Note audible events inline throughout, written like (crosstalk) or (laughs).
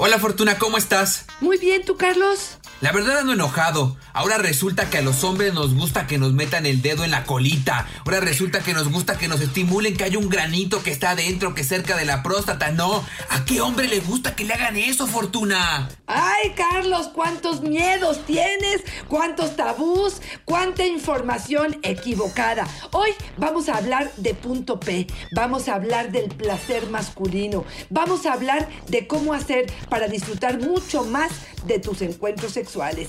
Hola Fortuna, ¿cómo estás? Muy bien, ¿tú, Carlos? La verdad ando enojado. Ahora resulta que a los hombres nos gusta que nos metan el dedo en la colita. Ahora resulta que nos gusta que nos estimulen que hay un granito que está adentro, que cerca de la próstata. No, ¿a qué hombre le gusta que le hagan eso, Fortuna? Ay, Carlos, cuántos miedos tienes, cuántos tabús, cuánta información equivocada. Hoy vamos a hablar de punto P, vamos a hablar del placer masculino, vamos a hablar de cómo hacer para disfrutar mucho más de tus encuentros sexuales.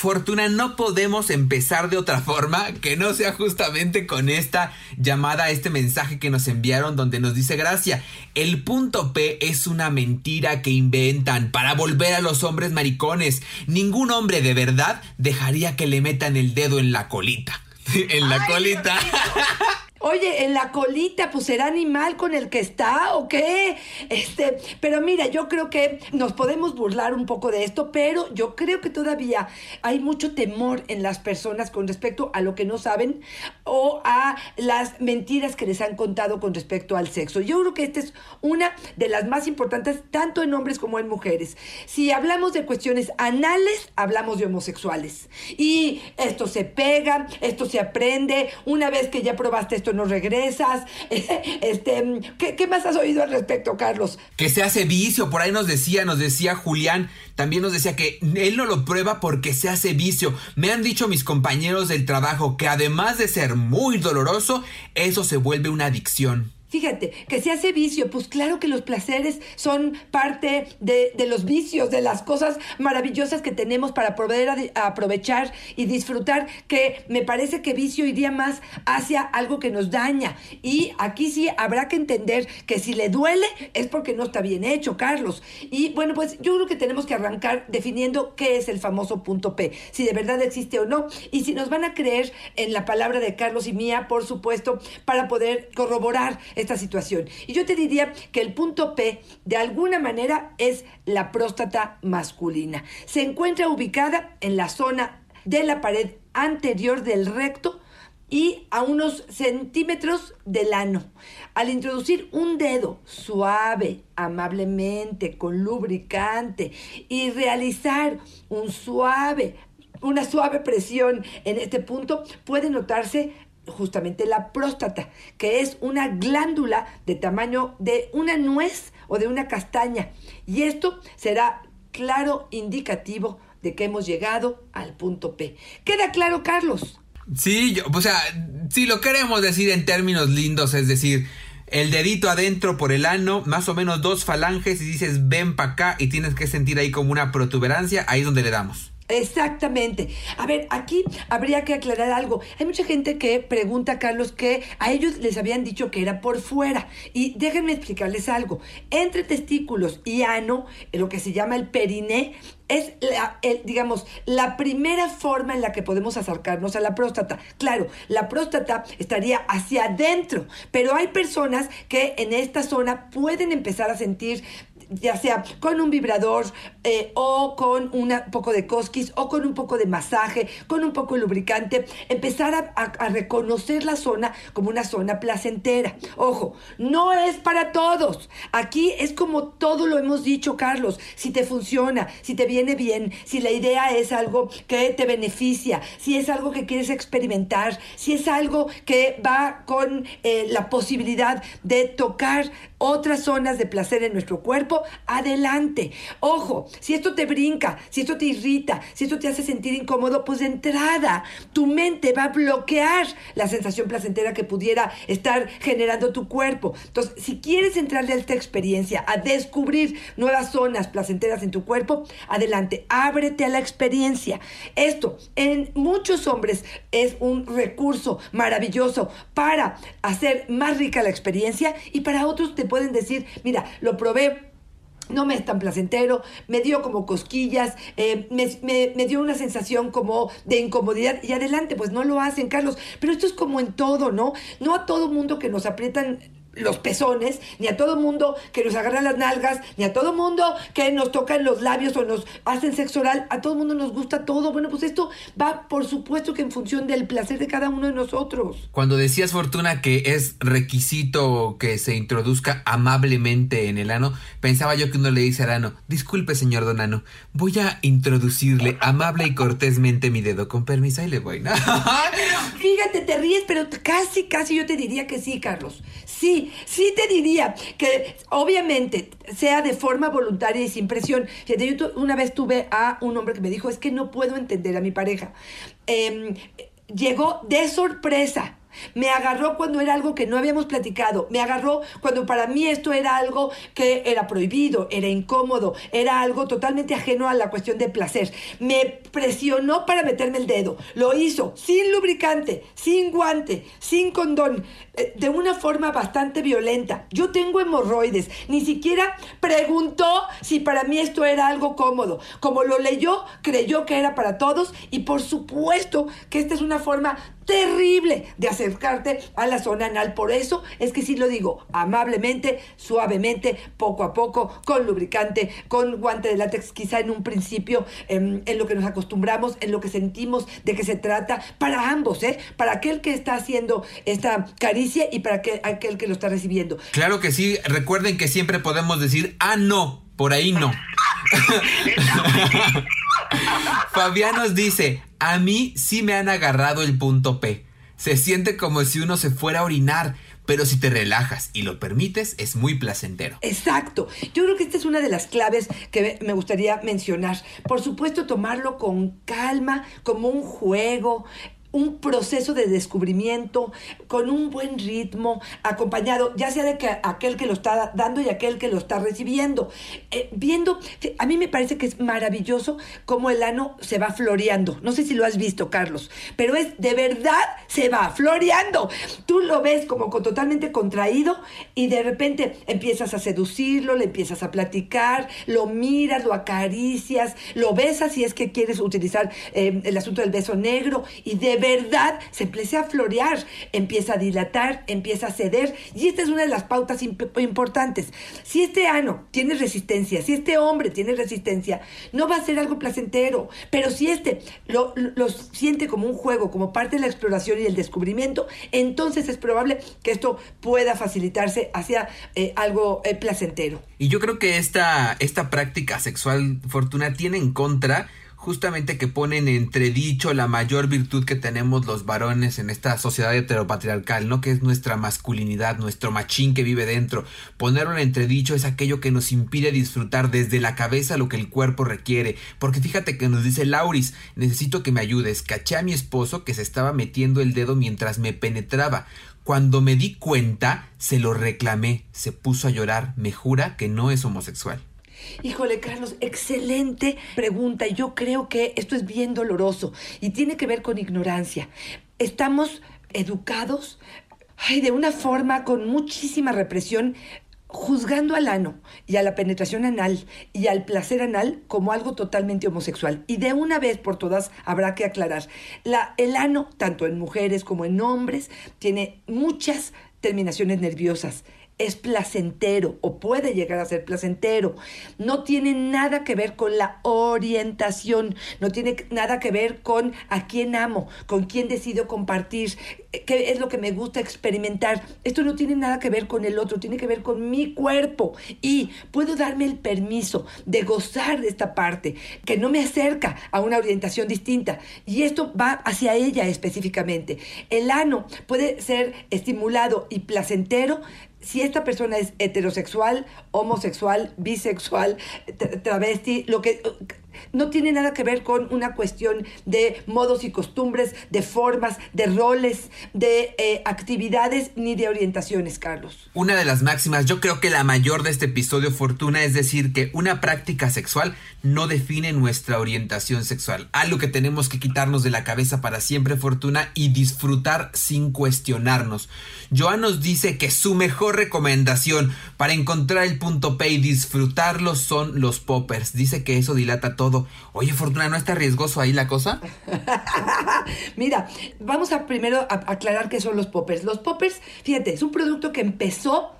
Fortuna, no podemos empezar de otra forma que no sea justamente con esta llamada, este mensaje que nos enviaron donde nos dice Gracia, el punto P es una mentira que inventan para volver a los hombres maricones. Ningún hombre de verdad dejaría que le metan el dedo en la colita. (laughs) en la Ay, colita. Oye, en la colita, pues será animal con el que está o qué. Este, pero mira, yo creo que nos podemos burlar un poco de esto, pero yo creo que todavía hay mucho temor en las personas con respecto a lo que no saben o a las mentiras que les han contado con respecto al sexo. Yo creo que esta es una de las más importantes, tanto en hombres como en mujeres. Si hablamos de cuestiones anales, hablamos de homosexuales. Y esto se pega, esto se aprende. Una vez que ya probaste esto, no regresas. (laughs) Este, ¿qué, ¿Qué más has oído al respecto, Carlos? que se hace vicio, por ahí nos decía, nos decía Julián, también nos decía que él no lo prueba porque se hace vicio. Me han dicho mis compañeros del trabajo que además de ser muy doloroso, eso se vuelve una adicción. Fíjate, que se hace vicio, pues claro que los placeres son parte de, de los vicios, de las cosas maravillosas que tenemos para poder aprovechar y disfrutar, que me parece que vicio iría más hacia algo que nos daña. Y aquí sí habrá que entender que si le duele es porque no está bien hecho, Carlos. Y bueno, pues yo creo que tenemos que arrancar definiendo qué es el famoso punto P, si de verdad existe o no, y si nos van a creer en la palabra de Carlos y mía, por supuesto, para poder corroborar esta situación. Y yo te diría que el punto P, de alguna manera, es la próstata masculina. Se encuentra ubicada en la zona de la pared anterior del recto y a unos centímetros del ano. Al introducir un dedo suave, amablemente, con lubricante y realizar un suave, una suave presión en este punto, puede notarse justamente la próstata, que es una glándula de tamaño de una nuez o de una castaña. Y esto será claro indicativo de que hemos llegado al punto P. ¿Queda claro, Carlos? Sí, yo, o sea, si lo queremos decir en términos lindos, es decir, el dedito adentro por el ano, más o menos dos falanges y dices ven para acá y tienes que sentir ahí como una protuberancia, ahí es donde le damos. Exactamente. A ver, aquí habría que aclarar algo. Hay mucha gente que pregunta, Carlos, que a ellos les habían dicho que era por fuera. Y déjenme explicarles algo. Entre testículos y ano, lo que se llama el periné, es, la, digamos, la primera forma en la que podemos acercarnos a la próstata. Claro, la próstata estaría hacia adentro, pero hay personas que en esta zona pueden empezar a sentir ya sea con un vibrador eh, o con un poco de cosquis o con un poco de masaje, con un poco de lubricante, empezar a, reconocer la zona como una zona placentera. Ojo, no es para todos. Aquí es como todo lo hemos dicho, Carlos. Si te funciona, si te viene bien, si la idea es algo que te beneficia, si es algo que quieres experimentar, si es algo que va con eh, la posibilidad de tocar otras zonas de placer en nuestro cuerpo, adelante. Ojo, si esto te brinca, si esto te irrita, si esto te hace sentir incómodo, pues de entrada tu mente va a bloquear la sensación placentera que pudiera estar generando tu cuerpo. Entonces, si quieres entrarle a esta experiencia, a descubrir nuevas zonas placenteras en tu cuerpo, adelante, ábrete a la experiencia. Esto en muchos hombres es un recurso maravilloso para hacer más rica la experiencia y para otros te pueden decir, mira, lo probé no me es tan placentero, me dio como cosquillas, eh, me, me, me, dio una sensación como de incomodidad y adelante, pues no lo hacen, Carlos. Pero esto es como en todo, ¿no? No a todo mundo que nos aprietan los pezones, ni a todo mundo que nos agarran las nalgas, ni a todo mundo que nos tocan los labios o nos hacen sexo oral, a todo mundo nos gusta todo. Bueno, pues esto va por supuesto que en función del placer de cada uno de nosotros. Cuando decías, Fortuna, que es requisito que se introduzca amablemente en el ano, pensaba yo que uno le dice al ano, disculpe señor Don Ano, voy a introducirle amable y cortésmente mi dedo, con permiso, y le voy. ¿no? Fíjate, te ríes, pero casi, casi yo te diría que sí, Carlos. Sí, sí te diría que obviamente sea de forma voluntaria y sin presión. Fíjate, yo una vez tuve a un hombre que me dijo, es que no puedo entender a mi pareja. Eh, llegó de sorpresa me agarró cuando era algo que no habíamos platicado. Me agarró cuando para mí esto era algo que era prohibido, era incómodo, era algo totalmente ajeno a la cuestión de placer. Me presionó para meterme el dedo. Lo hizo sin lubricante, sin guante, sin condón, de una forma bastante violenta. Yo tengo hemorroides. Ni siquiera preguntó si para mí esto era algo cómodo. Como lo leyó, creyó que era para todos y por supuesto que esta es una forma terrible de acercarte a la zona anal. Por eso es que sí lo digo, amablemente, suavemente, poco a poco, con lubricante, con guante de látex, quizá en un principio, en, en lo que nos acostumbramos, en lo que sentimos de qué se trata, para ambos, ¿eh? Para aquel que está haciendo esta caricia y para aquel, aquel que lo está recibiendo. Claro que sí, recuerden que siempre podemos decir, ah, no, por ahí no. (laughs) Fabián nos dice, a mí sí me han agarrado el punto P. Se siente como si uno se fuera a orinar, pero si te relajas y lo permites, es muy placentero. Exacto. Yo creo que esta es una de las claves que me gustaría mencionar. Por supuesto, tomarlo con calma, como un juego, un proceso de descubrimiento con un buen ritmo, acompañado ya sea de que aquel que lo está dando y aquel que lo está recibiendo. Eh, viendo, a mí me parece que es maravilloso cómo el ano se va floreando. No sé si lo has visto, Carlos, pero es de verdad se va floreando. Tú lo ves como totalmente contraído y de repente empiezas a seducirlo, le empiezas a platicar, lo miras, lo acaricias, lo besas si es que quieres utilizar eh, el asunto del beso negro y de verdad se empieza a florear, empieza a dilatar, empieza a ceder. Y esta es una de las pautas imp importantes. Si este ano tiene resistencia, si este hombre tiene resistencia, no va a ser algo placentero. Pero si este lo, lo siente como un juego, como parte de la exploración y el descubrimiento, entonces es probable que esto pueda facilitarse hacia eh, algo eh, placentero. Y yo creo que esta, esta práctica sexual, Fortuna, tiene en contra justamente que ponen en entredicho la mayor virtud que tenemos los varones en esta sociedad heteropatriarcal, ¿no? Que es nuestra masculinidad, nuestro machín que vive dentro. Ponerlo en entredicho es aquello que nos impide disfrutar desde la cabeza lo que el cuerpo requiere. Porque fíjate que nos dice Lauris, necesito que me ayudes. Caché a mi esposo que se estaba metiendo el dedo mientras me penetraba. Cuando me di cuenta, se lo reclamé, se puso a llorar, me jura que no es homosexual. Híjole, Carlos, excelente pregunta. Yo creo que esto es bien doloroso y tiene que ver con ignorancia. Estamos educados ay, de una forma con muchísima represión juzgando al ano y a la penetración anal y al placer anal como algo totalmente homosexual. Y de una vez por todas habrá que aclarar, la, el ano, tanto en mujeres como en hombres, tiene muchas terminaciones nerviosas es placentero o puede llegar a ser placentero. No tiene nada que ver con la orientación, no tiene nada que ver con a quién amo, con quién decido compartir, qué es lo que me gusta experimentar. Esto no tiene nada que ver con el otro, tiene que ver con mi cuerpo y puedo darme el permiso de gozar de esta parte que no me acerca a una orientación distinta y esto va hacia ella específicamente. El ano puede ser estimulado y placentero si esta persona es heterosexual, homosexual, bisexual, travesti, lo que no tiene nada que ver con una cuestión de modos y costumbres, de formas, de roles, de eh, actividades ni de orientaciones, Carlos. Una de las máximas, yo creo que la mayor de este episodio, Fortuna, es decir, que una práctica sexual no define nuestra orientación sexual. Algo que tenemos que quitarnos de la cabeza para siempre, Fortuna, y disfrutar sin cuestionarnos. Joan nos dice que su mejor recomendación para encontrar el punto P y disfrutarlo son los poppers. Dice que eso dilata todo. Oye, Fortuna, ¿no está riesgoso ahí la cosa? (laughs) Mira, vamos a primero aclarar qué son los poppers. Los poppers, fíjate, es un producto que empezó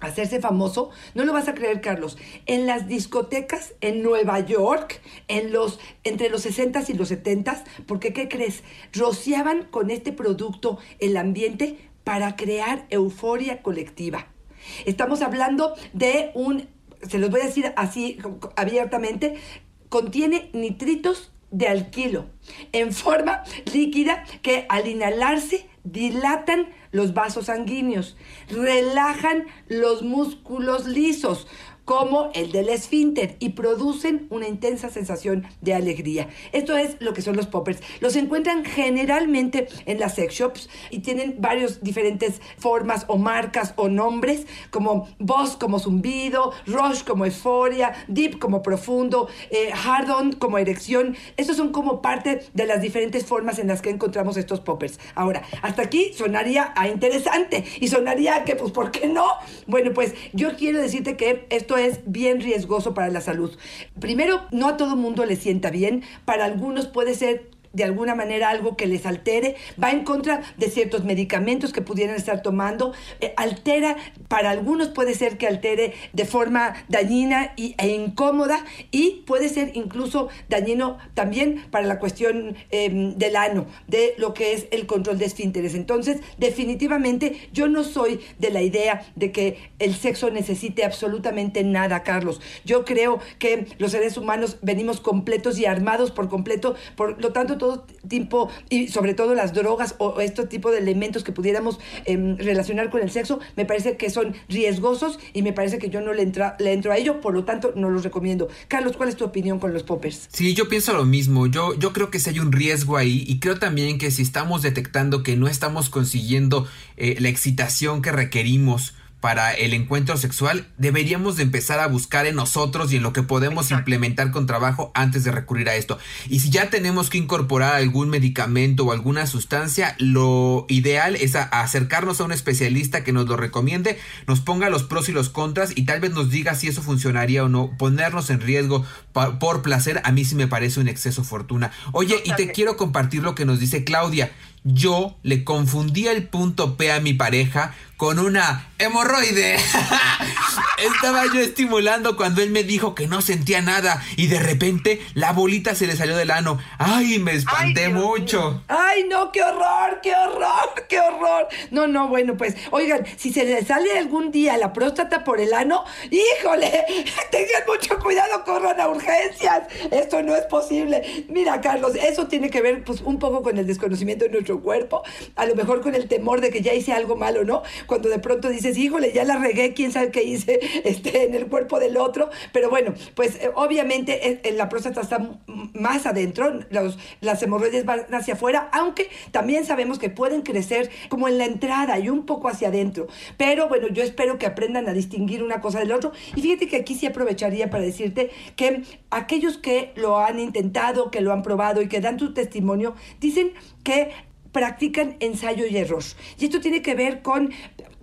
a hacerse famoso, no lo vas a creer, Carlos, en las discotecas en Nueva York, en los, entre los 60s y los 70s, porque ¿qué crees? Rociaban con este producto el ambiente para crear euforia colectiva. Estamos hablando de un, se los voy a decir así abiertamente, contiene nitritos de alquilo en forma líquida que al inhalarse dilatan los vasos sanguíneos, relajan los músculos lisos, como el del esfínter y producen una intensa sensación de alegría. Esto es lo que son los poppers. Los encuentran generalmente en las sex shops y tienen varios diferentes formas o marcas o nombres como Boss como zumbido, Rush como euforia, Deep como profundo, eh, como erección. Estos son como parte de las diferentes formas en las que encontramos estos poppers. Ahora, hasta aquí sonaría a interesante y sonaría que pues ¿por qué no? Bueno, pues yo quiero decirte que esto es bien riesgoso para la salud. Primero, no a todo mundo le sienta bien, para algunos puede ser de alguna manera algo que les altere, va en contra de ciertos medicamentos que pudieran estar tomando, eh, altera, para algunos puede ser que altere de forma dañina y, e incómoda y puede ser incluso dañino también para la cuestión em, del ano, de lo que es el control de esfínteres. Entonces, definitivamente yo no soy de la idea de que el sexo necesite absolutamente nada, Carlos. Yo creo que los seres humanos venimos completos y armados por completo, por lo tanto todo tipo, y sobre todo las drogas o este tipo de elementos que pudiéramos em, relacionar con el sexo, me parece que son riesgosos y me parece que yo no le, entra, le entro a ello, por lo tanto no los recomiendo. Carlos, ¿cuál es tu opinión con los poppers? Sí, yo pienso lo mismo. Yo, yo creo que si hay un riesgo ahí y creo también que si estamos detectando que no estamos consiguiendo eh, la excitación que requerimos, para el encuentro sexual, deberíamos de empezar a buscar en nosotros y en lo que podemos implementar con trabajo antes de recurrir a esto. Y si ya tenemos que incorporar algún medicamento o alguna sustancia, lo ideal es acercarnos a un especialista que nos lo recomiende, nos ponga los pros y los contras y tal vez nos diga si eso funcionaría o no. Ponernos en riesgo por placer a mí sí me parece un exceso fortuna. Oye, y te quiero compartir lo que nos dice Claudia. Yo le confundía el punto P a mi pareja con una hemorroide. (laughs) Estaba yo estimulando cuando él me dijo que no sentía nada y de repente la bolita se le salió del ano. Ay, me espanté mucho. Ay, no, qué horror, qué horror, qué horror. No, no, bueno, pues, oigan, si se le sale algún día la próstata por el ano, híjole, (laughs) tengan mucho cuidado, corran a urgencias. Esto no es posible. Mira, Carlos, eso tiene que ver pues un poco con el desconocimiento de nuestro cuerpo, a lo mejor con el temor de que ya hice algo malo, ¿no? Cuando de pronto dices, híjole, ya la regué, quién sabe qué hice (laughs) este, en el cuerpo del otro. Pero bueno, pues eh, obviamente eh, eh, la próstata está más adentro, las hemorroides van hacia afuera, aunque también sabemos que pueden crecer como en la entrada y un poco hacia adentro. Pero bueno, yo espero que aprendan a distinguir una cosa del otro. Y fíjate que aquí sí aprovecharía para decirte que aquellos que lo han intentado, que lo han probado y que dan tu testimonio, dicen que practican ensayo y error. Y esto tiene que ver con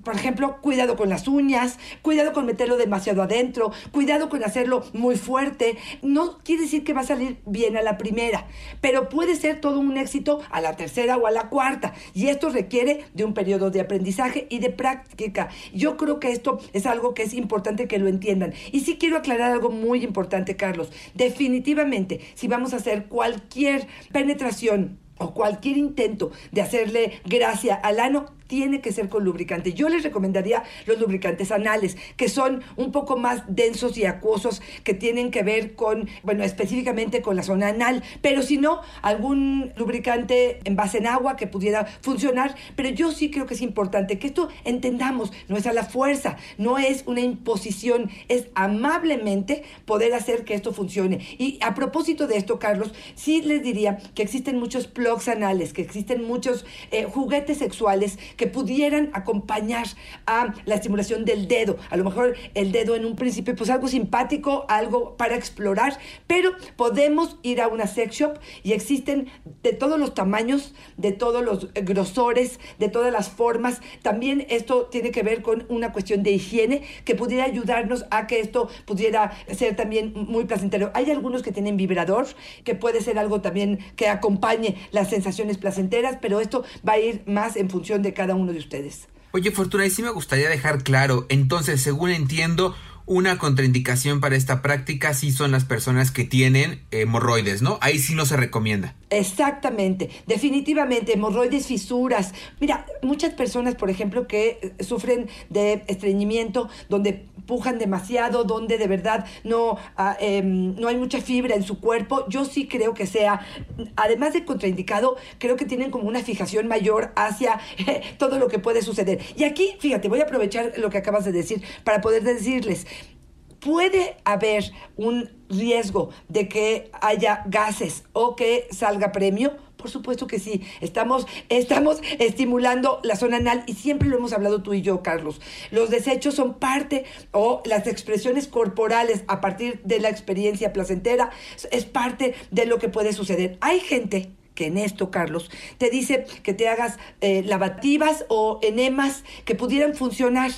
por ejemplo, cuidado con las uñas, cuidado con meterlo demasiado adentro, cuidado con hacerlo muy fuerte. No quiere decir que va a salir bien a la primera, pero puede ser todo un éxito a la tercera o a la cuarta. Y esto requiere de un periodo de aprendizaje y de práctica. Yo creo que esto es algo que es importante que lo entiendan. Y sí quiero aclarar algo muy importante, Carlos. Definitivamente, si vamos a hacer cualquier penetración, o cualquier intento de hacerle gracia al ano tiene que ser con lubricante. Yo les recomendaría los lubricantes anales, que son un poco más densos y acuosos, que tienen que ver con, bueno, específicamente con la zona anal, pero si no, algún lubricante en base en agua que pudiera funcionar. Pero yo sí creo que es importante que esto entendamos, no es a la fuerza, no es una imposición, es amablemente poder hacer que esto funcione. Y a propósito de esto, Carlos, sí les diría que existen muchos plugs anales, que existen muchos eh, juguetes sexuales que pudieran acompañar a la estimulación del dedo. A lo mejor el dedo en un principio, pues algo simpático, algo para explorar, pero podemos ir a una sex shop y existen de todos los tamaños, de todos los grosores, de todas las formas. También esto tiene que ver con una cuestión de higiene que pudiera ayudarnos a que esto pudiera ser también muy placentero. Hay algunos que tienen vibrador, que puede ser algo también que acompañe las sensaciones placenteras, pero esto va a ir más en función de cada uno de ustedes. Oye, Fortuna, y sí me gustaría dejar claro, entonces, según entiendo, una contraindicación para esta práctica sí son las personas que tienen hemorroides, ¿no? Ahí sí no se recomienda. Exactamente, definitivamente, hemorroides, fisuras. Mira, muchas personas, por ejemplo, que sufren de estreñimiento, donde pujan demasiado, donde de verdad no, ah, em, no hay mucha fibra en su cuerpo, yo sí creo que sea, además de contraindicado, creo que tienen como una fijación mayor hacia (laughs) todo lo que puede suceder. Y aquí, fíjate, voy a aprovechar lo que acabas de decir para poder decirles, puede haber un riesgo de que haya gases o que salga premio? Por supuesto que sí. Estamos, estamos estimulando la zona anal y siempre lo hemos hablado tú y yo, Carlos. Los desechos son parte o las expresiones corporales a partir de la experiencia placentera es parte de lo que puede suceder. Hay gente que en esto, Carlos, te dice que te hagas eh, lavativas o enemas que pudieran funcionar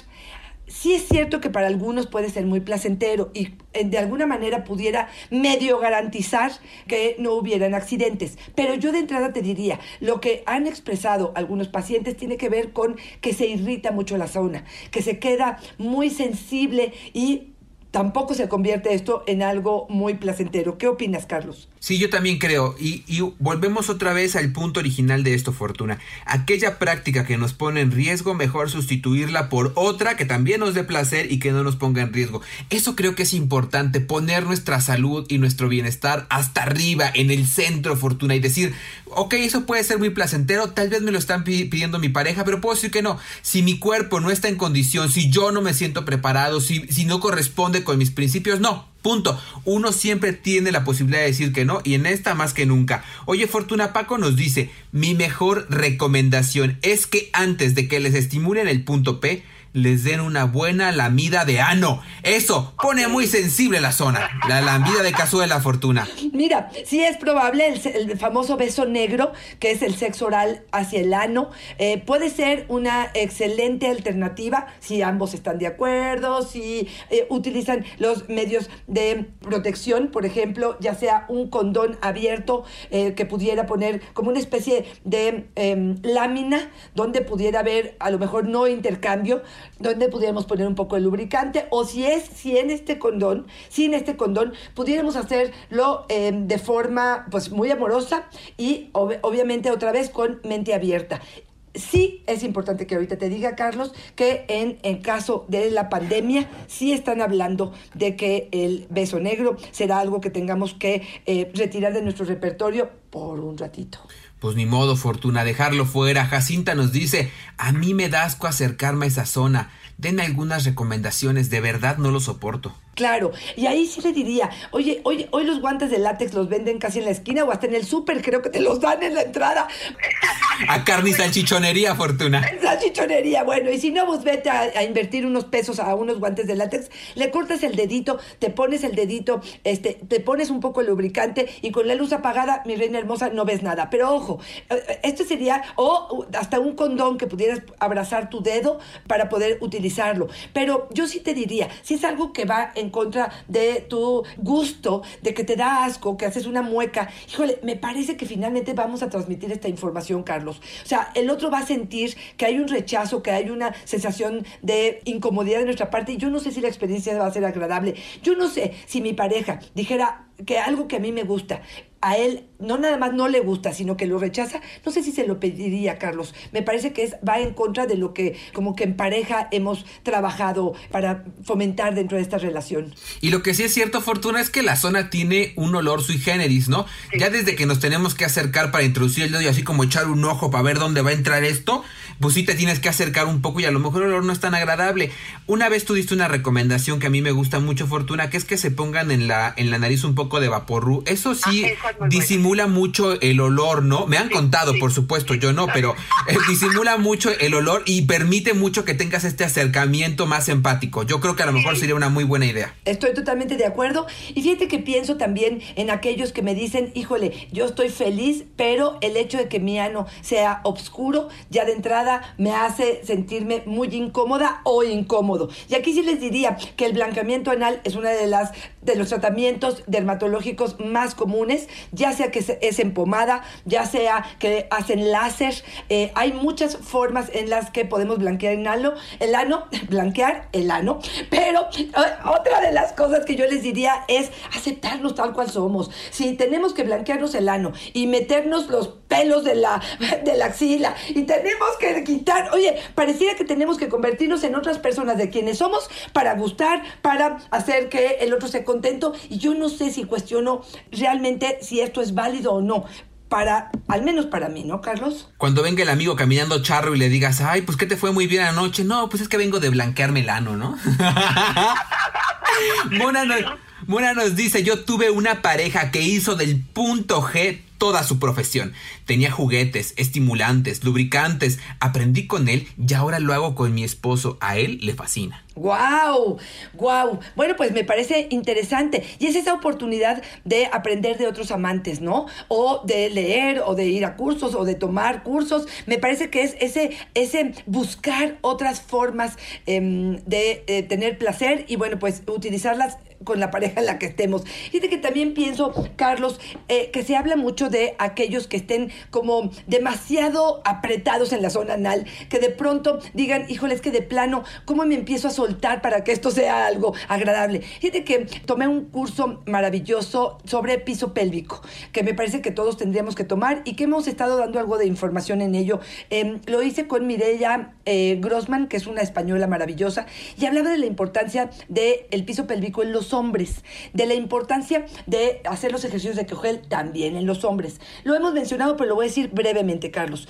sí es cierto que para algunos puede ser muy placentero y eh, de alguna manera pudiera medio garantizar que no hubieran accidentes. Pero yo de entrada te diría, lo que han expresado algunos pacientes tiene que ver con que se irrita mucho la zona, que se queda muy sensible y tampoco se convierte esto en algo muy placentero. ¿Qué opinas, Carlos? Sí, yo también creo. Y, volvemos otra vez al punto original de esto, Fortuna. Aquella práctica que nos pone en riesgo, mejor sustituirla por otra que también nos dé placer y que no nos ponga en riesgo. Eso creo que es importante, poner nuestra salud y nuestro bienestar hasta arriba, en el centro, Fortuna, y decir, ok, eso puede ser muy placentero, tal vez me lo están pidiendo mi pareja, pero puedo decir que no. Si mi cuerpo no está en condición, si yo no me siento preparado, si, si no corresponde con mis principios, no. Punto. Uno siempre tiene la posibilidad de decir que no y en esta más que nunca. Oye, Fortuna Paco nos dice, mi mejor recomendación es que antes de que les estimulen el punto P, les den una buena lamida de ano. Eso pone muy sensible la zona. La lambida de cazuela, Fortuna. Mira, sí es probable el, famoso beso negro, que es el sexo oral hacia el ano. Eh, puede ser una excelente alternativa si ambos están de acuerdo, si eh, utilizan los medios de protección, por ejemplo, ya sea un condón abierto eh, que pudiera poner como una especie de em, lámina donde pudiera haber a lo mejor no intercambio, donde pudiéramos poner un poco de lubricante o si es, si en este condón, sin este condón, pudiéramos hacerlo em, de forma pues muy amorosa y obviamente otra vez con mente abierta. Sí es importante que ahorita te diga, Carlos, que en, caso de la pandemia sí están hablando de que el beso negro será algo que tengamos que eh, retirar de nuestro repertorio por un ratito. Pues ni modo, Fortuna, dejarlo fuera. Jacinta nos dice, a mí me da asco acercarme a esa zona. Den algunas recomendaciones, de verdad no lo soporto. Claro, y ahí sí le diría, oye, oye, hoy los guantes de látex los venden casi en la esquina o hasta en el súper, creo que te los dan en la entrada. A carne y salchichonería, Fortuna. Salchichonería, bueno, y si no, pues vete a, invertir unos pesos a unos guantes de látex, le cortas el dedito, te pones el dedito, este, te pones un poco de lubricante y con la luz apagada, mi reina hermosa, no ves nada. Pero ojo, eh, esto sería, o hasta un condón que pudieras abrazar tu dedo para poder utilizarlo. Pero yo sí te diría, si es algo que va en contra de tu gusto, de que te da asco, que haces una mueca. Híjole, me parece que finalmente vamos a transmitir esta información, Carlos. O sea, el otro va a sentir que hay un rechazo, que hay una sensación de incomodidad de nuestra parte y yo no sé si la experiencia va a ser agradable. Yo no sé si mi pareja dijera que algo que a mí me gusta, a él no nada más no le gusta, sino que lo rechaza, no sé si se lo pediría, Carlos. Me parece que es, va en contra de lo que como que en pareja hemos trabajado para fomentar dentro de esta relación. Y lo que sí es cierto, Fortuna, es que la zona tiene un olor sui generis, ¿no? Ya desde que nos tenemos que acercar para introducir el dedo y así como echar un ojo para ver dónde va a entrar esto, pues sí te tienes que acercar un poco y a lo mejor el olor no es tan agradable. Una vez tú diste una recomendación que a mí me gusta mucho, Fortuna, que es que se pongan en la, en la nariz un poco de vaporru. Eso sí Ah, muy disimula mucho el olor, ¿no? Me han contado, por supuesto, yo no, pero eh, disimula mucho el olor y permite mucho que tengas este acercamiento más empático. Yo creo que a lo mejor sería una muy buena idea. Estoy totalmente de acuerdo. Y fíjate que pienso también en aquellos que me dicen, híjole, yo estoy feliz, pero el hecho de que mi ano sea oscuro, ya de entrada me hace sentirme muy incómoda o incómodo. Y aquí sí les diría que el blanqueamiento anal es una de las de los tratamientos dermatológicos más comunes, ya sea que es en pomada, ya sea que hacen láser. eh, hay muchas formas en las que podemos blanquear el ano, el (laughs) ano, blanquear el ano. Pero eh, otra de las cosas que yo les diría es aceptarnos tal cual somos. Si tenemos que blanquearnos el ano y meternos los pelos de la, de la axila y tenemos que quitar, oye, pareciera que tenemos que convertirnos en otras personas de quienes somos para gustar, para hacer que el otro esté contento. Y yo no sé si cuestiono realmente si esto es válido o no. Para, al menos para mí, ¿no, Carlos? Cuando venga el amigo caminando charro y le digas, ay, pues que te fue muy bien anoche. No, pues es que vengo de blanquearme el ano, ¿no? (laughs) Mona, nos, Mona nos dice, yo tuve una pareja que hizo del punto G toda su profesión. Tenía juguetes, estimulantes, lubricantes. Aprendí con él y ahora lo hago con mi esposo. A él le fascina. ¡Guau! ¡Guau! Bueno, pues me parece interesante. Y es esa oportunidad de aprender de otros amantes, ¿no? O de leer, o de ir a cursos, o de tomar cursos. Me parece que es ese, ese buscar otras formas em, de eh, tener placer y, bueno, pues utilizarlas con la pareja en la que estemos. Fíjate que también pienso, Carlos, eh, que se habla mucho de aquellos que estén como demasiado apretados en la zona anal, que de pronto digan, híjole, es que de plano, ¿cómo me empiezo a soltar para que esto sea algo agradable? Fíjate que tomé un curso maravilloso sobre piso pélvico, que me parece que todos tendríamos que tomar y que hemos estado dando algo de información en ello. Eh, lo hice con Mireya eh, Grossman, que es una española maravillosa, y hablaba de la importancia del piso pélvico en los hombres, de la importancia de hacer los ejercicios de Kegel también en los hombres. Lo hemos mencionado, pero lo voy a decir brevemente, Carlos.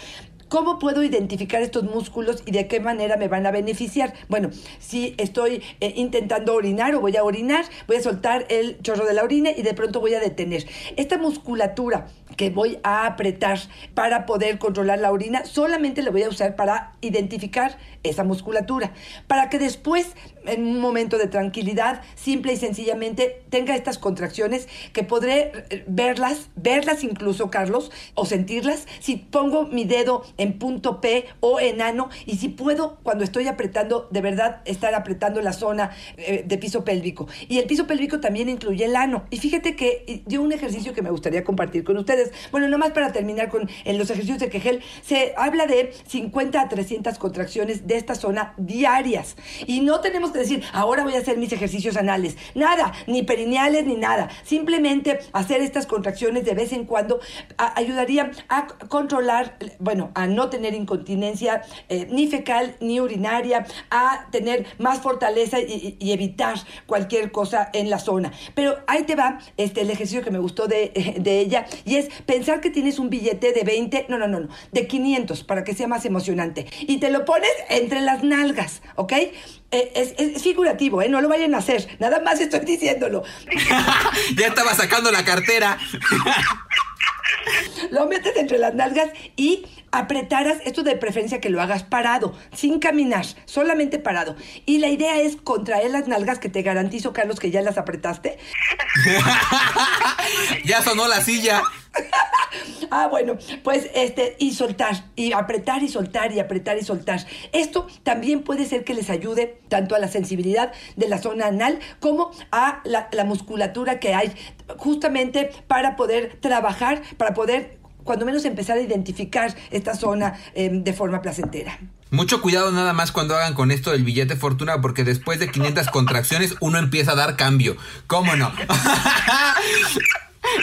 ¿Cómo puedo identificar estos músculos y de qué manera me van a beneficiar? Bueno, si estoy eh, intentando orinar o voy a orinar, voy a soltar el chorro de la orina y de pronto voy a detener. Esta musculatura que voy a apretar para poder controlar la orina, solamente la voy a usar para identificar esa musculatura, para que después, en un momento de tranquilidad, simple y sencillamente tenga estas contracciones que podré eh, verlas, verlas incluso, Carlos, o sentirlas, si pongo mi dedo en punto P o en ano y si puedo, cuando estoy apretando, de verdad estar apretando la zona eh, de piso pélvico. Y el piso pélvico también incluye el ano. Y fíjate que dio un ejercicio que me gustaría compartir con ustedes. Bueno, nomás para terminar con en los ejercicios de Kegel, se habla de 50 a 300 contracciones de esta zona diarias. Y no tenemos que decir, ahora voy a hacer mis ejercicios anales. Nada, ni perineales ni nada. Simplemente hacer estas contracciones de vez en cuando a- ayudaría a controlar, bueno, a no tener incontinencia eh, ni fecal ni urinaria, a tener más fortaleza y- y evitar cualquier cosa en la zona. Pero ahí te va este, el ejercicio que me gustó de, de ella y es pensar que tienes un billete de 20, no, no, no, no, de 500 para que sea más emocionante. Y te lo pones entre las nalgas, ¿ok? Eh, es, es figurativo, ¿eh? No lo vayan a hacer. Nada más estoy diciéndolo. (laughs) ya estaba sacando la cartera. (laughs) Lo metes entre las nalgas y apretaras, esto de preferencia que lo hagas parado, sin caminar, solamente parado. Y la idea es contraer las nalgas, que te garantizo, Carlos, que ya las apretaste. (laughs) ya sonó la silla. (laughs) Ah, bueno, pues este, y soltar, y apretar y soltar, y apretar y soltar. Esto también puede ser que les ayude tanto a la sensibilidad de la zona anal como a la, la musculatura que hay, justamente para poder trabajar, para poder, cuando menos, empezar a identificar esta zona eh, de forma placentera. Mucho cuidado nada más cuando hagan con esto del billete fortuna porque después de 500 contracciones uno empieza a dar cambio. ¿Cómo no? (laughs)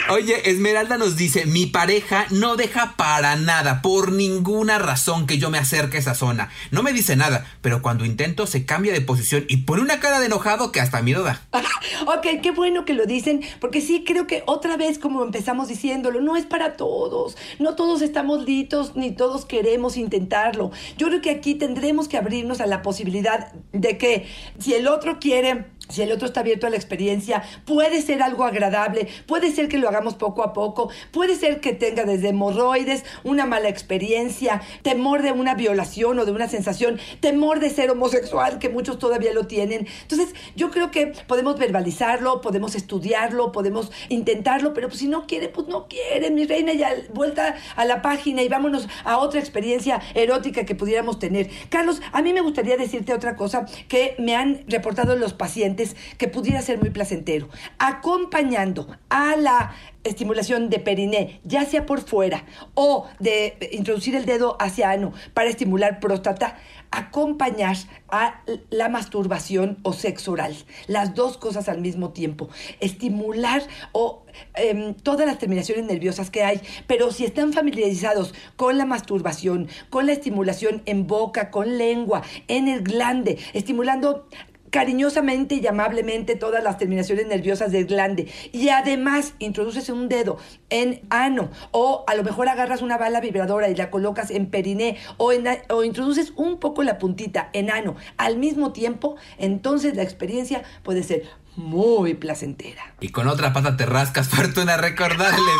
Oye, Esmeralda nos dice, mi pareja no deja para nada, por ninguna razón que yo me acerque a esa zona. No me dice nada, pero cuando intento se cambia de posición y pone una cara de enojado que hasta miedo da. (laughs) ok, qué bueno que lo dicen, porque sí creo que otra vez, como empezamos diciéndolo, no es para todos. No todos estamos listos ni todos queremos intentarlo. Yo creo que aquí tendremos que abrirnos a la posibilidad de que si el otro quiere si el otro está abierto a la experiencia, puede ser algo agradable, puede ser que lo hagamos poco a poco, puede ser que tenga desde hemorroides, una mala experiencia, temor de una violación o de una sensación, temor de ser homosexual, que muchos todavía lo tienen. Entonces, yo creo que podemos verbalizarlo, podemos estudiarlo, podemos intentarlo, pero pues si no quiere, pues no quiere, mi reina, ya vuelta a la página y vámonos a otra experiencia erótica que pudiéramos tener. Carlos, a mí me gustaría decirte otra cosa que me han reportado los pacientes que pudiera ser muy placentero. Acompañando a la estimulación de periné, ya sea por fuera o de introducir el dedo hacia ano para estimular próstata, acompañar a la masturbación o sexo oral. Las dos cosas al mismo tiempo. Estimular o em, todas las terminaciones nerviosas que hay, pero si están familiarizados con la masturbación, con la estimulación en boca, con lengua, en el glande, estimulando cariñosamente y amablemente todas las terminaciones nerviosas del glande. Y además introduces un dedo en ano o a lo mejor agarras una bala vibradora y la colocas en periné o, o introduces un poco la puntita en ano al mismo tiempo, entonces la experiencia puede ser muy placentera. Y con otra pata te rascas, (laughs) Fortuna, recordarles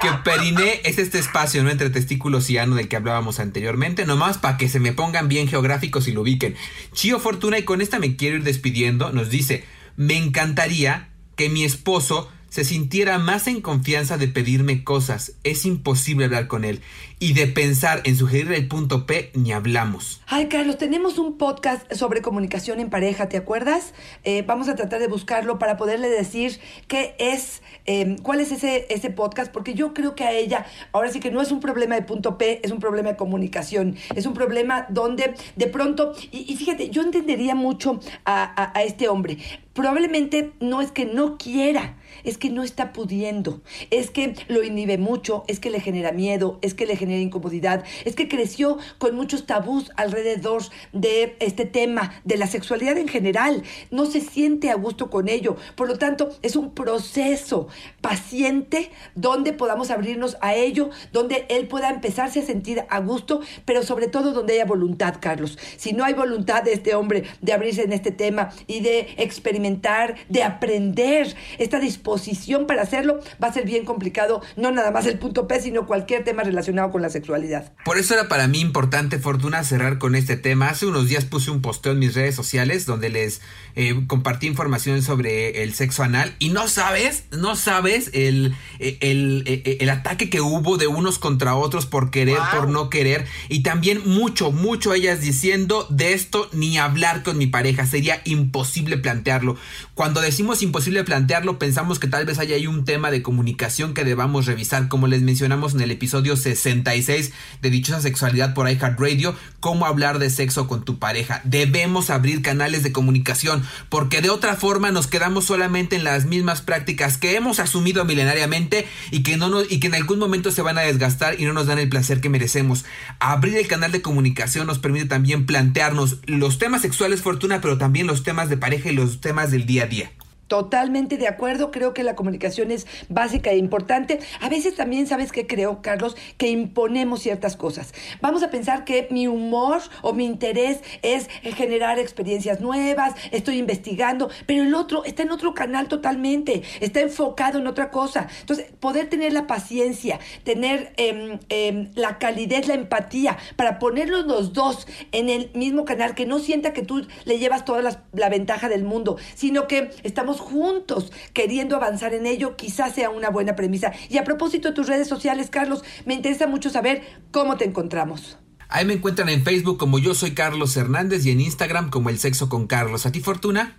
que periné es este espacio, ¿no? Entre testículos y ano del que hablábamos anteriormente, nomás para que se me pongan bien geográficos y lo ubiquen. Chío Fortuna, y con esta me quiero ir despidiendo, nos dice, me encantaría que mi esposo se sintiera más en confianza de pedirme cosas. Es imposible hablar con él. Y de pensar en sugerir el punto P, ni hablamos. Ay, Carlos, tenemos un podcast sobre comunicación en pareja, ¿te acuerdas? Eh, vamos a tratar de buscarlo para poderle decir qué es, em, cuál es ese, ese podcast, porque yo creo que a ella, ahora sí que no es un problema de punto P, es un problema de comunicación. Es un problema donde de pronto, y, fíjate, yo entendería mucho a, a este hombre. Probablemente no es que no quiera, es que no está pudiendo, es que lo inhibe mucho, es que le genera miedo, es que le genera incomodidad, es que creció con muchos tabús alrededor de este tema, de la sexualidad en general, no se siente a gusto con ello, por lo tanto es un proceso paciente donde podamos abrirnos a ello, donde él pueda empezarse a sentir a gusto, pero sobre todo donde haya voluntad, Carlos. Si no hay voluntad de este hombre de abrirse en este tema y de experimentar, de aprender esta disposición, posición para hacerlo, va a ser bien complicado, no nada más el punto P, sino cualquier tema relacionado con la sexualidad. Por eso era para mí importante, Fortuna, cerrar con este tema. Hace unos días puse un posteo en mis redes sociales donde les eh, compartí información sobre el sexo anal y no sabes, no sabes el, el, el, ataque que hubo de unos contra otros por querer, por no querer y también mucho, mucho ellas diciendo de esto ni hablar con mi pareja, sería imposible plantearlo. Cuando decimos imposible plantearlo, pensamos que tal vez haya ahí un tema de comunicación que debamos revisar, como les mencionamos en el episodio 66 de Dichosa Sexualidad por iHeartRadio, cómo hablar de sexo con tu pareja. Debemos abrir canales de comunicación, porque de otra forma nos quedamos solamente en las mismas prácticas que hemos asumido milenariamente y que, no y que en algún momento se van a desgastar y no nos dan el placer que merecemos. Abrir el canal de comunicación nos permite también plantearnos los temas sexuales, fortuna, pero también los temas de pareja y los temas del día a día. Totalmente de acuerdo, creo que la comunicación es básica e importante. A veces también, ¿sabes qué creo, Carlos? Que imponemos ciertas cosas. Vamos a pensar que mi humor o mi interés es generar experiencias nuevas, estoy investigando, pero el otro está en otro canal totalmente, está enfocado en otra cosa. Entonces, poder tener la paciencia, tener em, em, la calidez, la empatía, para ponerlos los dos en el mismo canal, que no sienta que tú le llevas toda la ventaja del mundo, sino que estamos juntos queriendo avanzar en ello, quizás sea una buena premisa. Y a propósito de tus redes sociales, Carlos, me interesa mucho saber cómo te encontramos. Ahí me encuentran en Facebook como yo soy Carlos Hernández y en Instagram como el sexo con Carlos. ¿A ti, Fortuna?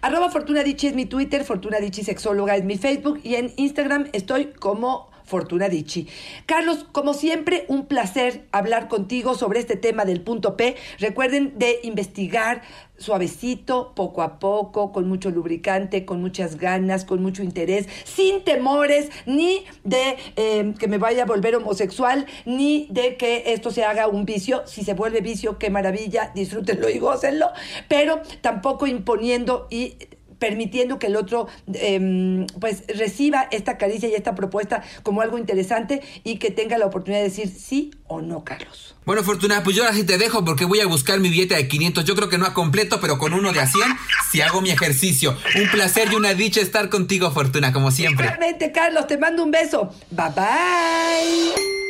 Arroba Fortuna Dichi es mi Twitter, Fortuna Dichi Sexóloga es mi Facebook y en Instagram estoy como Fortuna Dicci. Carlos, como siempre, un placer hablar contigo sobre este tema del punto P. Recuerden de investigar suavecito, poco a poco, con mucho lubricante, con muchas ganas, con mucho interés, sin temores, ni de eh, que me vaya a volver homosexual, ni de que esto se haga un vicio. Si se vuelve vicio, qué maravilla, disfrútenlo y gócenlo, pero tampoco imponiendo y permitiendo que el otro em, pues reciba esta caricia y esta propuesta como algo interesante y que tenga la oportunidad de decir sí o no, Carlos. Bueno, Fortuna, pues yo ahora sí te dejo porque voy a buscar mi dieta de 500. Yo creo que no a completo, pero con uno de a 100 si hago mi ejercicio. Un placer y una dicha estar contigo, Fortuna, como siempre. Igualmente, Carlos, te mando un beso. Bye bye.